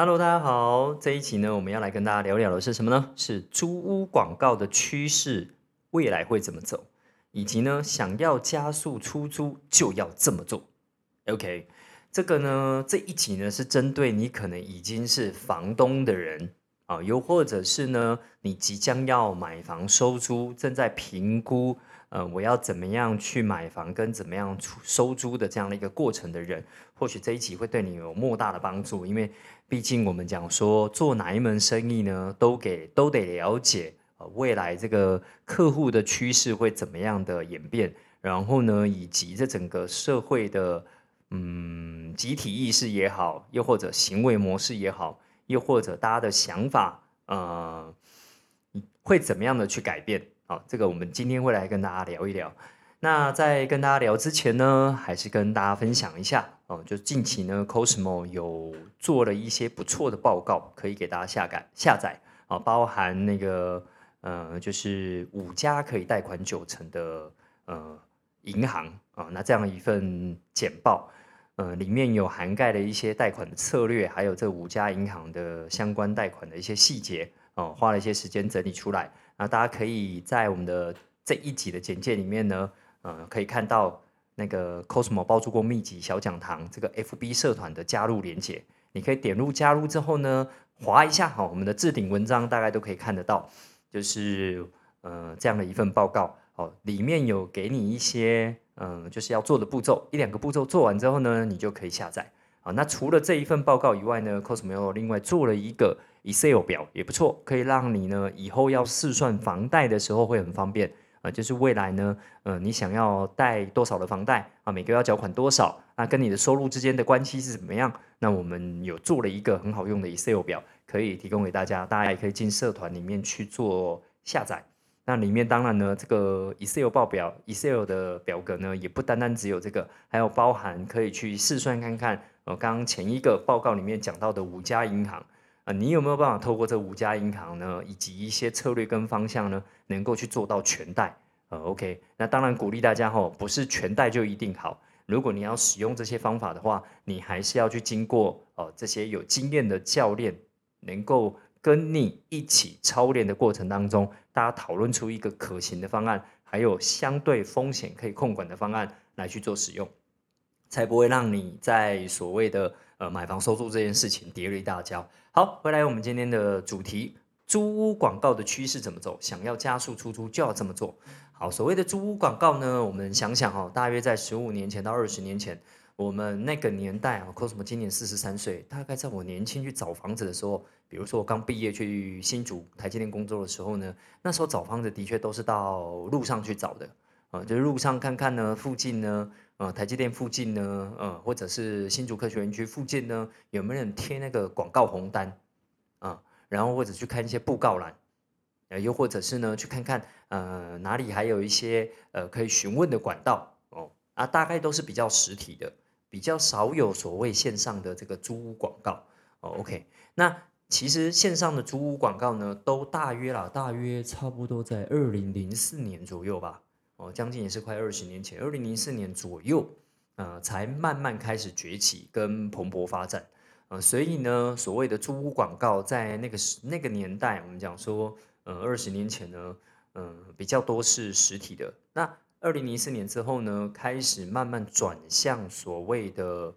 Hello，大家好。这一集呢，我们要来跟大家聊聊的是什么呢？是租屋广告的趋势，未来会怎么走，以及呢，想要加速出租就要这么做。OK，这个呢，这一集呢是针对你可能已经是房东的人啊，又或者是呢，你即将要买房收租，正在评估。呃，我要怎么样去买房跟怎么样出收租的这样的一个过程的人，或许这一集会对你有莫大的帮助。因为毕竟我们讲说做哪一门生意呢，都给都得了解呃未来这个客户的趋势会怎么样的演变，然后呢，以及这整个社会的嗯集体意识也好，又或者行为模式也好，又或者大家的想法呃会怎么样的去改变。好，这个我们今天会来跟大家聊一聊。那在跟大家聊之前呢，还是跟大家分享一下哦，就近期呢，Cosmo 有做了一些不错的报告，可以给大家下载下载啊，包含那个呃，就是五家可以贷款九成的呃银行啊，那这样一份简报，呃，里面有涵盖了一些贷款的策略，还有这五家银行的相关贷款的一些细节哦，花了一些时间整理出来。那大家可以在我们的这一集的简介里面呢，呃，可以看到那个 Cosmo 包租公秘籍小讲堂这个 FB 社团的加入连接，你可以点入加入之后呢，划一下哈，我们的置顶文章大概都可以看得到，就是呃这样的一份报告哦，里面有给你一些嗯就是要做的步骤，一两个步骤做完之后呢，你就可以下载啊。那除了这一份报告以外呢，Cosmo 又另外做了一个。Excel 表也不错，可以让你呢以后要试算房贷的时候会很方便啊。就是未来呢，呃，你想要贷多少的房贷啊，每个月要缴款多少，那跟你的收入之间的关系是怎么样？那我们有做了一个很好用的 Excel 表，可以提供给大家，大家也可以进社团里面去做下载。那里面当然呢，这个 Excel 报表，Excel 的表格呢，也不单单只有这个，还有包含可以去试算看看。呃，刚前一个报告里面讲到的五家银行。啊，你有没有办法透过这五家银行呢，以及一些策略跟方向呢，能够去做到全贷？呃，OK，那当然鼓励大家吼，不是全贷就一定好。如果你要使用这些方法的话，你还是要去经过哦这些有经验的教练，能够跟你一起操练的过程当中，大家讨论出一个可行的方案，还有相对风险可以控管的方案来去做使用，才不会让你在所谓的。呃，买房收租这件事情跌了一大跤。好，回来我们今天的主题，租屋广告的趋势怎么走？想要加速出租就要这么做。好，所谓的租屋广告呢，我们想想哦，大约在十五年前到二十年前，我们那个年代啊，cosmo 今年四十三岁，大概在我年轻去找房子的时候，比如说我刚毕业去新竹台积电工作的时候呢，那时候找房子的确都是到路上去找的，啊，就路上看看呢，附近呢。呃，台积电附近呢，呃，或者是新竹科学园区附近呢，有没有人贴那个广告红单啊？然后或者去看一些布告栏，呃，又或者是呢，去看看呃哪里还有一些呃可以询问的管道哦啊，大概都是比较实体的，比较少有所谓线上的这个租屋广告哦。OK，那其实线上的租屋广告呢，都大约啦，大约差不多在二零零四年左右吧。哦，将近也是快二十年前，二零零四年左右，呃，才慢慢开始崛起跟蓬勃发展，呃，所以呢，所谓的租屋广告在那个时那个年代，我们讲说，呃，二十年前呢，嗯，比较多是实体的。那二零零四年之后呢，开始慢慢转向所谓的，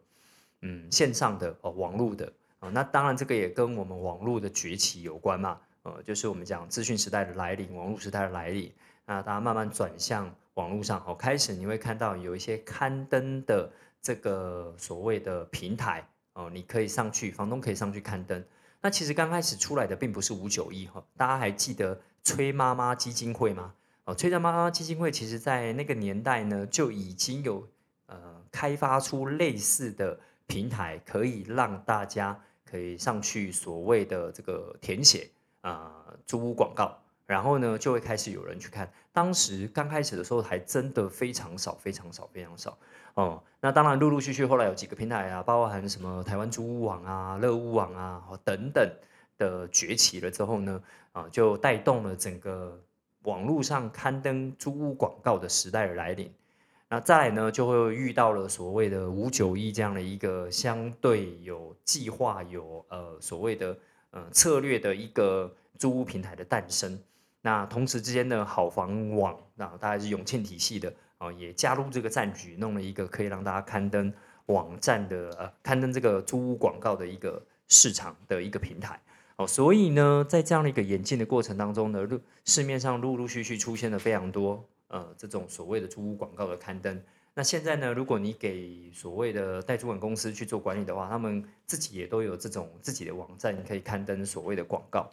嗯，线上的哦，网络的啊。那当然，这个也跟我们网络的崛起有关嘛，呃，就是我们讲资讯时代的来临，网络时代的来临。那大家慢慢转向网络上，哦，开始你会看到有一些刊登的这个所谓的平台，哦，你可以上去，房东可以上去刊登。那其实刚开始出来的并不是五九一哈，大家还记得崔妈妈基金会吗？哦，崔家妈妈基金会其实在那个年代呢就已经有呃开发出类似的平台，可以让大家可以上去所谓的这个填写啊租屋广告。然后呢，就会开始有人去看。当时刚开始的时候，还真的非常少，非常少，非常少。哦，那当然，陆陆续续后来有几个平台啊，包含什么台湾租屋网啊、乐屋网啊等等的崛起了之后呢，啊，就带动了整个网络上刊登租屋广告的时代的来临。那再呢，就会遇到了所谓的五九一这样的一个相对有计划、有呃所谓的呃策略的一个租屋平台的诞生。那同时之间的，好房网那大概是永庆体系的啊，也加入这个战局，弄了一个可以让大家刊登网站的呃刊登这个租屋广告的一个市场的一个平台。哦，所以呢，在这样的一个演进的过程当中呢，陆市面上陆陆续续出现了非常多。呃，这种所谓的租屋广告的刊登，那现在呢，如果你给所谓的代租管公司去做管理的话，他们自己也都有这种自己的网站可以刊登所谓的广告。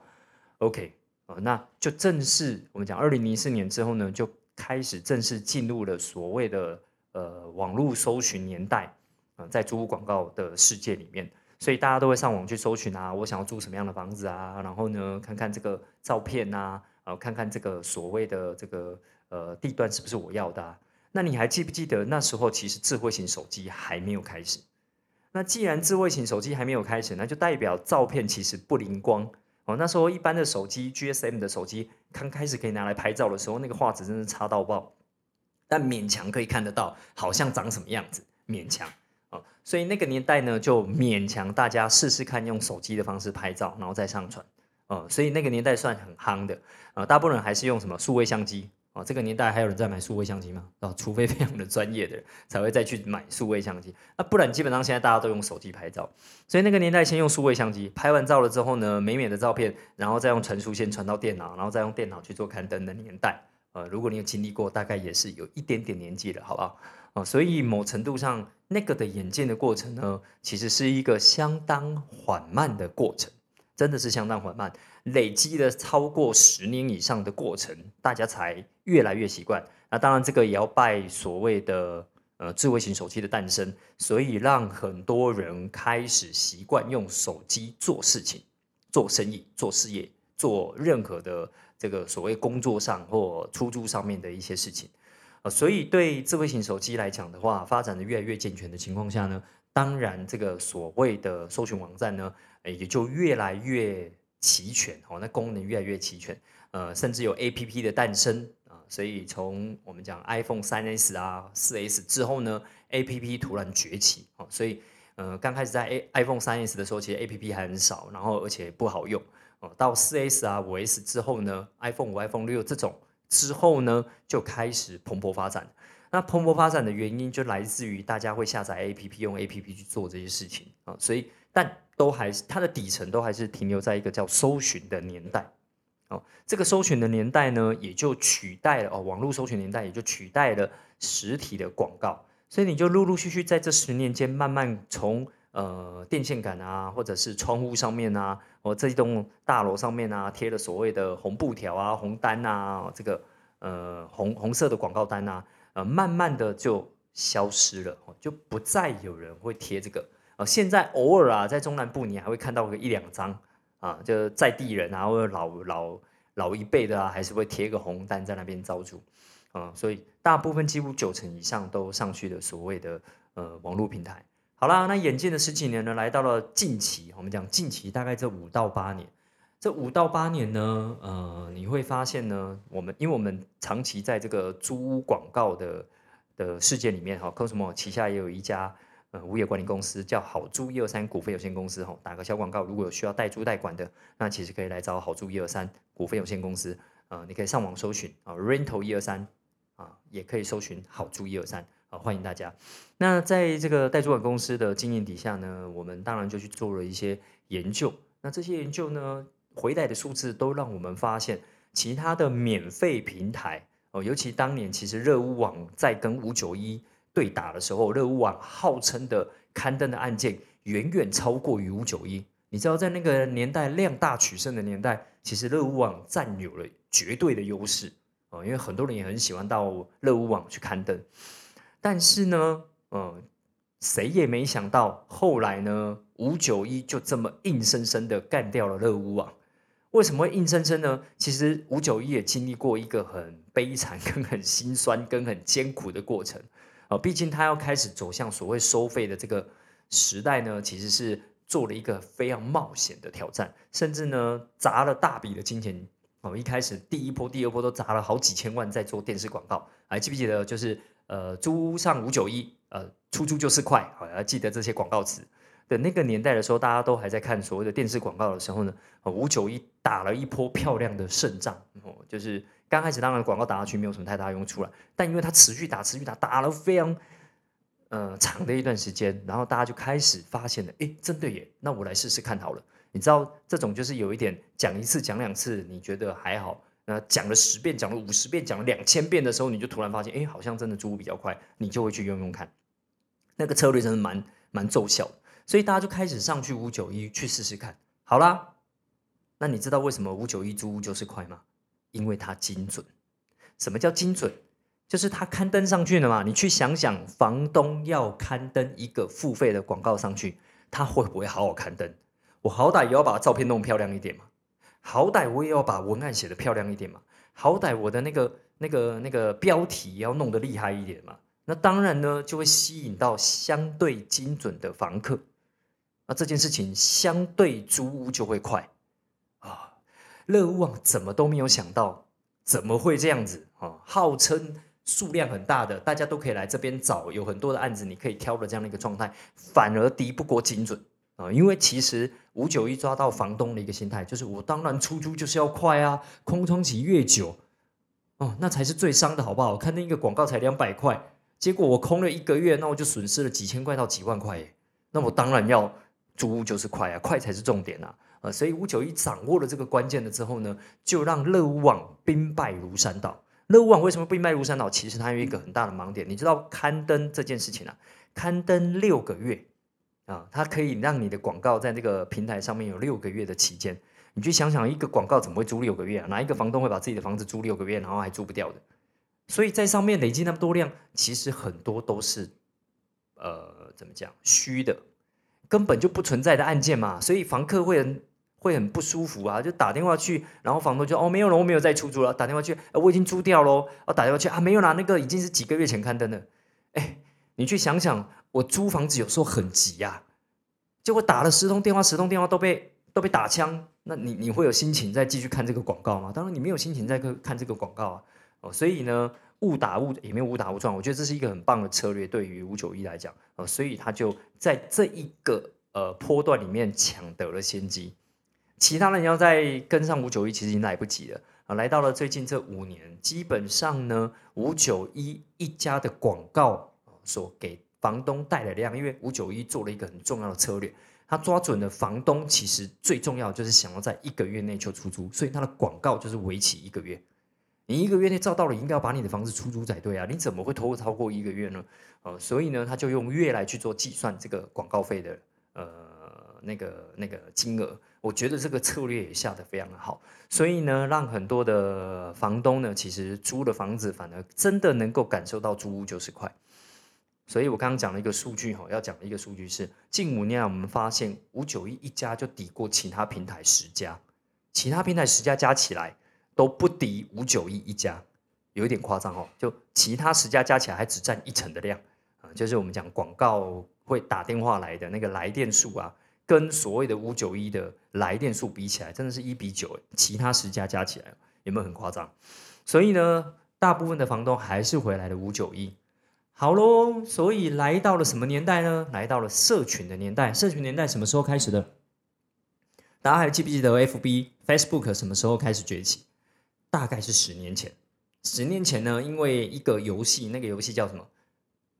OK，呃，那就正式我们讲二零零四年之后呢，就开始正式进入了所谓的呃网络搜寻年代嗯，在租屋广告的世界里面，所以大家都会上网去搜寻啊，我想要租什么样的房子啊，然后呢，看看这个照片啊，然后看看这个所谓的这个。呃，地段是不是我要的？那你还记不记得那时候其实智慧型手机还没有开始？那既然智慧型手机还没有开始，那就代表照片其实不灵光哦。那时候一般的手机，GSM 的手机刚开始可以拿来拍照的时候，那个画质真是差到爆，但勉强可以看得到，好像长什么样子，勉强哦。所以那个年代呢，就勉强大家试试看用手机的方式拍照，然后再上传哦。所以那个年代算很夯的呃，大部分人还是用什么数位相机。哦，这个年代还有人在买数位相机吗？哦，除非非常的专业的人才会再去买数位相机，那不然基本上现在大家都用手机拍照。所以那个年代先用数位相机拍完照了之后呢，美美的照片，然后再用传输线传到电脑，然后再用电脑去做刊登的年代。呃，如果你有经历过，大概也是有一点点年纪了，好不好？哦，所以某程度上那个的演进的过程呢，其实是一个相当缓慢的过程，真的是相当缓慢。累积了超过十年以上的过程，大家才越来越习惯。那当然，这个也要拜所谓的呃智慧型手机的诞生，所以让很多人开始习惯用手机做事情、做生意、做事业、做任何的这个所谓工作上或出租上面的一些事情。呃，所以对智慧型手机来讲的话，发展的越来越健全的情况下呢，当然这个所谓的搜寻网站呢，也就越来越。齐全哦，那功能越来越齐全，呃，甚至有 A P P 的诞生啊，所以从我们讲 iPhone 三 S 啊、四 S 之后呢，A P P 突然崛起哦，所以呃，刚开始在 A iPhone 三 S 的时候，其实 A P P 还很少，然后而且不好用哦，到四 S 啊、五 S 之后呢，iPhone 五、iPhone 六这种之后呢，就开始蓬勃发展。那蓬勃发展的原因就来自于大家会下载 A P P，用 A P P 去做这些事情啊，所以但。都还是它的底层都还是停留在一个叫搜寻的年代，哦，这个搜寻的年代呢，也就取代了哦，网络搜寻年代也就取代了实体的广告，所以你就陆陆续续在这十年间，慢慢从呃电线杆啊，或者是窗户上面啊，哦这一栋大楼上面啊，贴了所谓的红布条啊、红单啊，这个呃红红色的广告单啊，呃慢慢的就消失了，就不再有人会贴这个。呃，现在偶尔啊，在中南部你还会看到个一两张啊，就在地人啊，或者老老老一辈的啊，还是会贴个红单在那边招租，啊，所以大部分几乎九成以上都上去了所谓的呃网络平台。好啦，那眼见的十几年呢，来到了近期，我们讲近期大概这五到八年，这五到八年呢，呃，你会发现呢，我们因为我们长期在这个租屋广告的的世界里面哈，Cosmo 旗下也有一家。呃，物业管理公司叫好租一二三股份有限公司，吼，打个小广告，如果有需要代租代管的，那其实可以来找好租一二三股份有限公司，啊，你可以上网搜寻啊，rental 一二三，啊，也可以搜寻好租一二三，啊，欢迎大家。那在这个代租管公司的经验底下呢，我们当然就去做了一些研究，那这些研究呢，回来的数字都让我们发现，其他的免费平台，哦，尤其当年其实热屋网在跟五九一。对打的时候，热屋网号称的刊登的案件远远超过于五九一。你知道，在那个年代量大取胜的年代，其实热屋网占有了绝对的优势啊，因为很多人也很喜欢到热屋网去刊登。但是呢，嗯，谁也没想到，后来呢，五九一就这么硬生生的干掉了热屋网。为什么会硬生生呢？其实五九一也经历过一个很悲惨、跟很心酸、跟很艰苦的过程。啊，毕竟他要开始走向所谓收费的这个时代呢，其实是做了一个非常冒险的挑战，甚至呢砸了大笔的金钱。哦，一开始第一波、第二波都砸了好几千万在做电视广告，还记不记得？就是呃租上五九一，呃出租就是快，好要记得这些广告词。的那个年代的时候，大家都还在看所谓的电视广告的时候呢，五九一打了一波漂亮的胜仗，哦，就是刚开始当然广告打下去没有什么太大用处了，但因为它持续打，持续打，打了非常呃长的一段时间，然后大家就开始发现了，哎，真的耶，那我来试试看好了。你知道这种就是有一点讲一次讲两次，你觉得还好，那讲了十遍，讲了五十遍，讲了两千遍的时候，你就突然发现，哎，好像真的租比较快，你就会去用用看，那个策略真的蛮蛮奏效。所以大家就开始上去五九一去试试看，好啦，那你知道为什么五九一租屋就是快吗？因为它精准。什么叫精准？就是它刊登上去了嘛。你去想想，房东要刊登一个付费的广告上去，他会不会好好刊登？我好歹也要把照片弄漂亮一点嘛，好歹我也要把文案写的漂亮一点嘛，好歹我的那个那个那个标题要弄得厉害一点嘛。那当然呢，就会吸引到相对精准的房客。那这件事情相对租屋就会快啊！乐屋网怎么都没有想到，怎么会这样子啊？号称数量很大的，大家都可以来这边找，有很多的案子你可以挑的这样的一个状态，反而敌不过精准啊！因为其实五九一抓到房东的一个心态，就是我当然出租就是要快啊，空窗期越久哦，那才是最伤的，好不好？看那个广告才两百块，结果我空了一个月，那我就损失了几千块到几万块耶，那我当然要。租屋就是快啊，快才是重点啊！呃，所以五九一掌握了这个关键了之后呢，就让乐屋网兵败如山倒。乐屋网为什么兵败如山倒？其实它有一个很大的盲点，你知道刊登这件事情啊，刊登六个月啊，它可以让你的广告在这个平台上面有六个月的期间。你去想想，一个广告怎么会租六个月啊？哪一个房东会把自己的房子租六个月，然后还租不掉的？所以在上面累积那么多量，其实很多都是呃，怎么讲虚的。根本就不存在的案件嘛，所以房客会很会很不舒服啊，就打电话去，然后房东就哦没有了，我没有再出租了，打电话去，我已经租掉喽，哦打电话去啊没有啦，那个已经是几个月前刊登的，哎，你去想想，我租房子有时候很急呀，结果打了十通电话，十通电话都被都被打枪，那你你会有心情再继续看这个广告吗？当然你没有心情再看看这个广告啊，哦，所以呢。误打误也没有误打误撞，我觉得这是一个很棒的策略，对于五九一来讲，呃，所以他就在这一个呃坡段里面抢得了先机。其他人要再跟上五九一，其实已经来不及了啊！来到了最近这五年，基本上呢，五九一一家的广告所给房东带来的量，因为五九一做了一个很重要的策略，他抓准了房东其实最重要就是想要在一个月内就出租，所以他的广告就是为期一个月。你一个月内照到了，应该要把你的房子出租才对啊！你怎么会拖超过一个月呢？呃，所以呢，他就用月来去做计算这个广告费的呃那个那个金额。我觉得这个策略也下得非常的好，所以呢，让很多的房东呢，其实租的房子反而真的能够感受到租屋就是快。所以我刚刚讲了一个数据哈，要讲的一个数据是近五年我们发现五九一一家就抵过其他平台十家，其他平台十家加起来。都不敌五九一一家，有一点夸张哦。就其他十家加起来还只占一成的量啊，就是我们讲广告会打电话来的那个来电数啊，跟所谓的五九一的来电数比起来，真的是一比九。其他十家加起来有没有很夸张？所以呢，大部分的房东还是回来了五九一。好喽，所以来到了什么年代呢？来到了社群的年代。社群年代什么时候开始的？大家还记不记得 FB、Facebook 什么时候开始崛起？大概是十年前，十年前呢，因为一个游戏，那个游戏叫什么？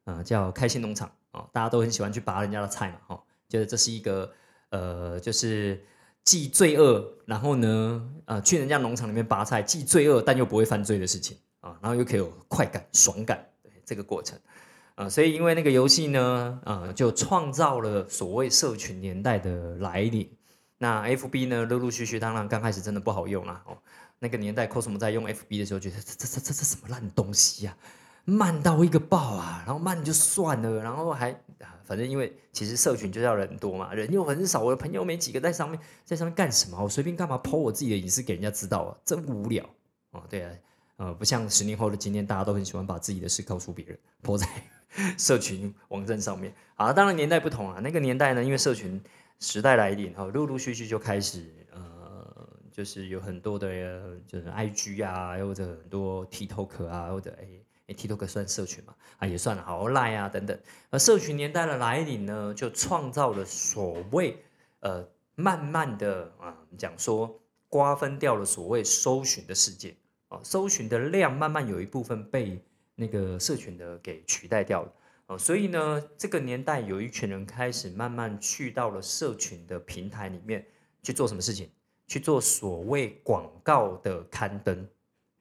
啊，叫开心农场啊，大家都很喜欢去拔人家的菜嘛，哈，觉得这是一个呃，就是既罪恶，然后呢，呃，去人家农场里面拔菜，既罪恶但又不会犯罪的事情啊，然后又可以有快感、爽感，对这个过程啊，所以因为那个游戏呢，啊，就创造了所谓社群年代的来临。那 FB 呢，陆陆续续，当然刚开始真的不好用啦，哦。那个年代，cos 在用 FB 的时候，觉得这这这这这什么烂东西呀，慢到一个爆啊！然后慢就算了，然后还反正因为其实社群就要人多嘛，人又很少，我的朋友没几个，在上面在上面干什么？我随便干嘛抛我自己的隐私给人家知道啊？真无聊哦。对啊，呃，不像十年后的今天，大家都很喜欢把自己的事告诉别人，抛在社群网站上面。啊，当然年代不同啊，那个年代呢，因为社群时代来临，哈，陆陆续续就开始。就是有很多的，就是 I G 啊，或者很多 TikTok 啊，或者哎诶 TikTok 算社群嘛？啊，也算了，好赖啊等等。而社群年代的来临呢，就创造了所谓呃，慢慢的啊，讲说瓜分掉了所谓搜寻的世界啊，搜寻的量慢慢有一部分被那个社群的给取代掉了。哦，所以呢，这个年代有一群人开始慢慢去到了社群的平台里面去做什么事情？去做所谓广告的刊登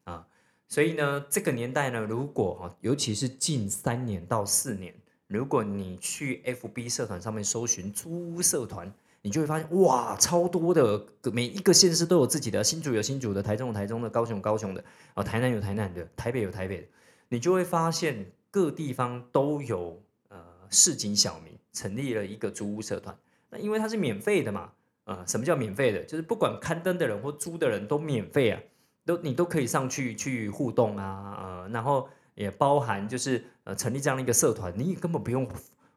啊。所以呢，这个年代呢，如果哈，尤其是近三年到四年，如果你去 FB 社团上面搜寻租屋社团，你就会发现哇，超多的，每一个县市都有自己的，新竹有新竹的，台中有台中的，高雄高雄的，啊，台南有台南的，台北有台北的，你就会发现。各地方都有呃市井小民成立了一个租屋社团，那因为它是免费的嘛，呃，什么叫免费的？就是不管刊登的人或租的人都免费啊，都你都可以上去去互动啊，呃，然后也包含就是呃成立这样的一个社团，你也根本不用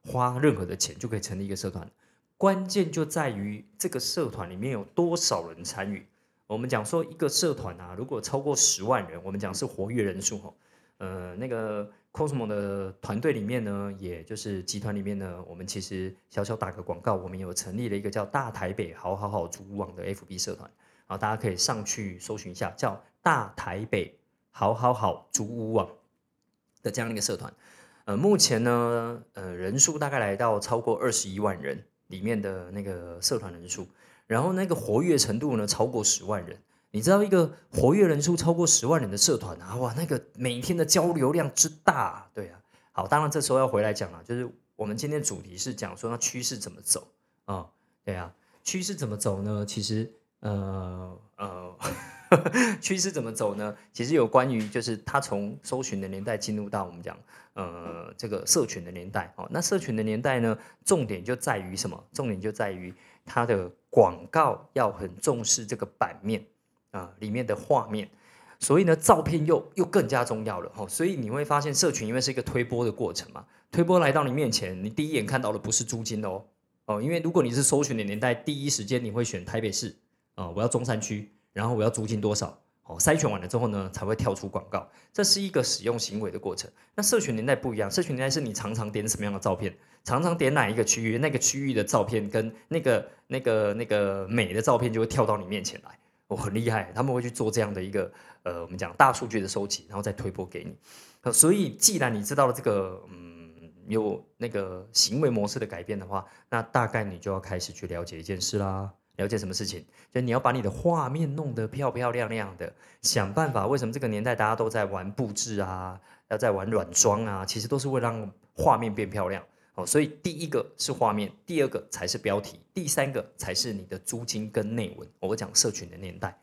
花任何的钱就可以成立一个社团，关键就在于这个社团里面有多少人参与。我们讲说一个社团啊，如果超过十万人，我们讲是活跃人数吼，呃，那个。Cosmo 的团队里面呢，也就是集团里面呢，我们其实小小打个广告，我们有成立了一个叫大台北好好好租屋网的 FB 社团，啊，大家可以上去搜寻一下，叫大台北好好好租屋网的这样一个社团。呃，目前呢，呃，人数大概来到超过二十一万人里面的那个社团人数，然后那个活跃程度呢，超过十万人。你知道一个活跃人数超过十万人的社团啊，哇，那个每天的交流量之大，对啊。好，当然这时候要回来讲了，就是我们今天主题是讲说那趋势怎么走啊？对啊，趋势怎么走呢？其实，呃呃，趋势怎么走呢？其实有关于就是它从搜寻的年代进入到我们讲呃这个社群的年代哦。那社群的年代呢，重点就在于什么？重点就在于它的广告要很重视这个版面。啊，里面的画面，所以呢，照片又又更加重要了哈。所以你会发现，社群因为是一个推波的过程嘛，推波来到你面前，你第一眼看到的不是租金哦哦，因为如果你是搜寻的年代，第一时间你会选台北市啊，我要中山区，然后我要租金多少哦，筛选完了之后呢，才会跳出广告，这是一个使用行为的过程。那社群年代不一样，社群年代是你常常点什么样的照片，常常点哪一个区域，那个区域的照片跟那个那个那个美的照片就会跳到你面前来。我很厉害，他们会去做这样的一个呃，我们讲大数据的收集，然后再推播给你。所以，既然你知道了这个嗯有那个行为模式的改变的话，那大概你就要开始去了解一件事啦。了解什么事情？就你要把你的画面弄得漂漂亮亮的，想办法。为什么这个年代大家都在玩布置啊，要在玩软装啊？其实都是为了让画面变漂亮。所以第一个是画面，第二个才是标题，第三个才是你的租金跟内文。我讲社群的年代，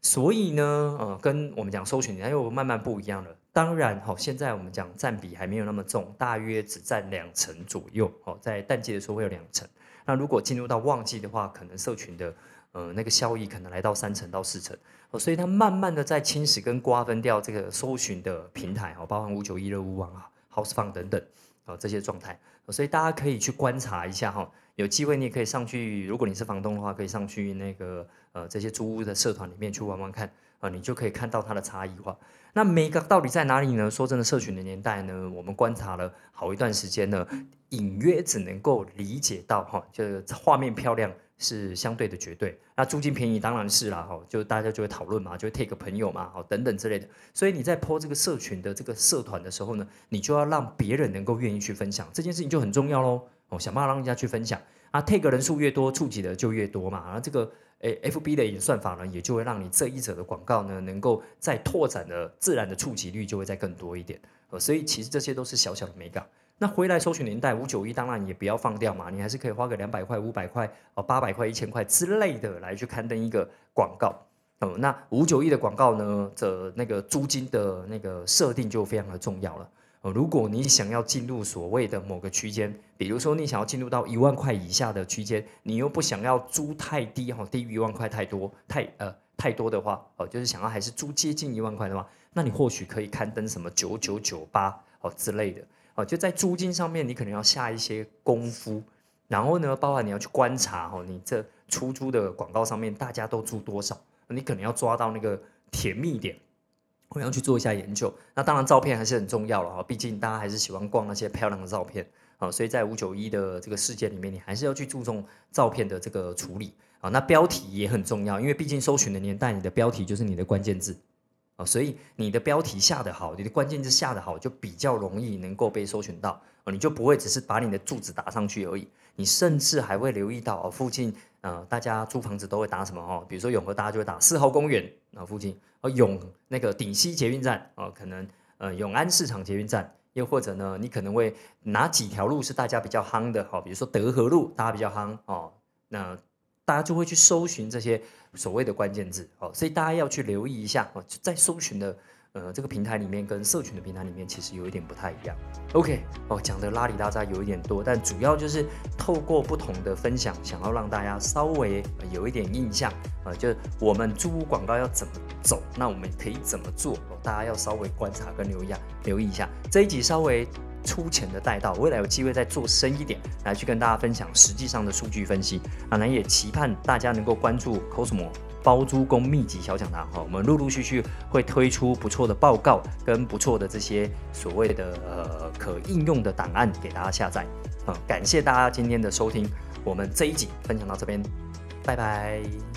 所以呢，呃，跟我们讲搜寻年代又慢慢不一样了。当然，好，现在我们讲占比还没有那么重，大约只占两成左右。哦，在淡季的时候会有两成。那如果进入到旺季的话，可能社群的呃那个效益可能来到三成到四成。哦，所以它慢慢的在侵蚀跟瓜分掉这个搜寻的平台。哦，包含五九一热屋网啊、House Fun 等等。啊，这些状态，所以大家可以去观察一下哈。有机会你也可以上去，如果你是房东的话，可以上去那个呃这些租屋的社团里面去玩玩看啊，你就可以看到它的差异化。那每个到底在哪里呢？说真的，社群的年代呢，我们观察了好一段时间呢，隐约只能够理解到哈，就是画面漂亮。是相对的绝对，那租金便宜当然是啦，哈，就大家就会讨论嘛，就会 take 朋友嘛，等等之类的。所以你在 po 这个社群的这个社团的时候呢，你就要让别人能够愿意去分享这件事情就很重要喽。哦，想办法让人家去分享啊，take 人数越多，触及的就越多嘛。然后这个诶，FB 的演算法呢，也就会让你这一则的广告呢，能够在拓展的自然的触及率就会再更多一点。呃，所以其实这些都是小小的美感。那回来搜寻年代五九一，当然也不要放掉嘛，你还是可以花个两百块、五百块、哦八百块、一千块之类的来去刊登一个广告。哦，那五九一的广告呢，的那个租金的那个设定就非常的重要了。哦，如果你想要进入所谓的某个区间，比如说你想要进入到一万块以下的区间，你又不想要租太低哈，低于一万块太多太呃太多的话，哦，就是想要还是租接近一万块的话，那你或许可以刊登什么九九九八哦之类的。哦，就在租金上面，你可能要下一些功夫，然后呢，包含你要去观察哦，你这出租的广告上面大家都租多少，你可能要抓到那个甜蜜点，我们要去做一下研究。那当然，照片还是很重要了哈，毕竟大家还是喜欢逛那些漂亮的照片啊。所以在五九一的这个事件里面，你还是要去注重照片的这个处理啊。那标题也很重要，因为毕竟搜寻的年代，你的标题就是你的关键字所以你的标题下得好，你的关键字下得好，就比较容易能够被搜寻到啊。你就不会只是把你的住址打上去而已，你甚至还会留意到哦，附近呃，大家租房子都会打什么哦？比如说永和，大家就会打四号公园啊附近。哦，永那个顶溪捷运站哦，可能呃永安市场捷运站，又或者呢，你可能会哪几条路是大家比较夯的哈？比如说德和路，大家比较夯哦，那大家就会去搜寻这些所谓的关键字哦，所以大家要去留意一下哦，在搜寻的。呃，这个平台里面跟社群的平台里面其实有一点不太一样。OK，哦，讲的拉里大扎有一点多，但主要就是透过不同的分享，想要让大家稍微有一点印象啊，就是我们租屋广告要怎么走，那我们可以怎么做？大家要稍微观察跟留意，留意一下。这一集稍微粗浅的带到，未来有机会再做深一点，来去跟大家分享实际上的数据分析。当然也期盼大家能够关注 Cosmo。包租公秘籍小讲堂哈，我们陆陆续续会推出不错的报告跟不错的这些所谓的呃可应用的档案给大家下载啊，感谢大家今天的收听，我们这一集分享到这边，拜拜。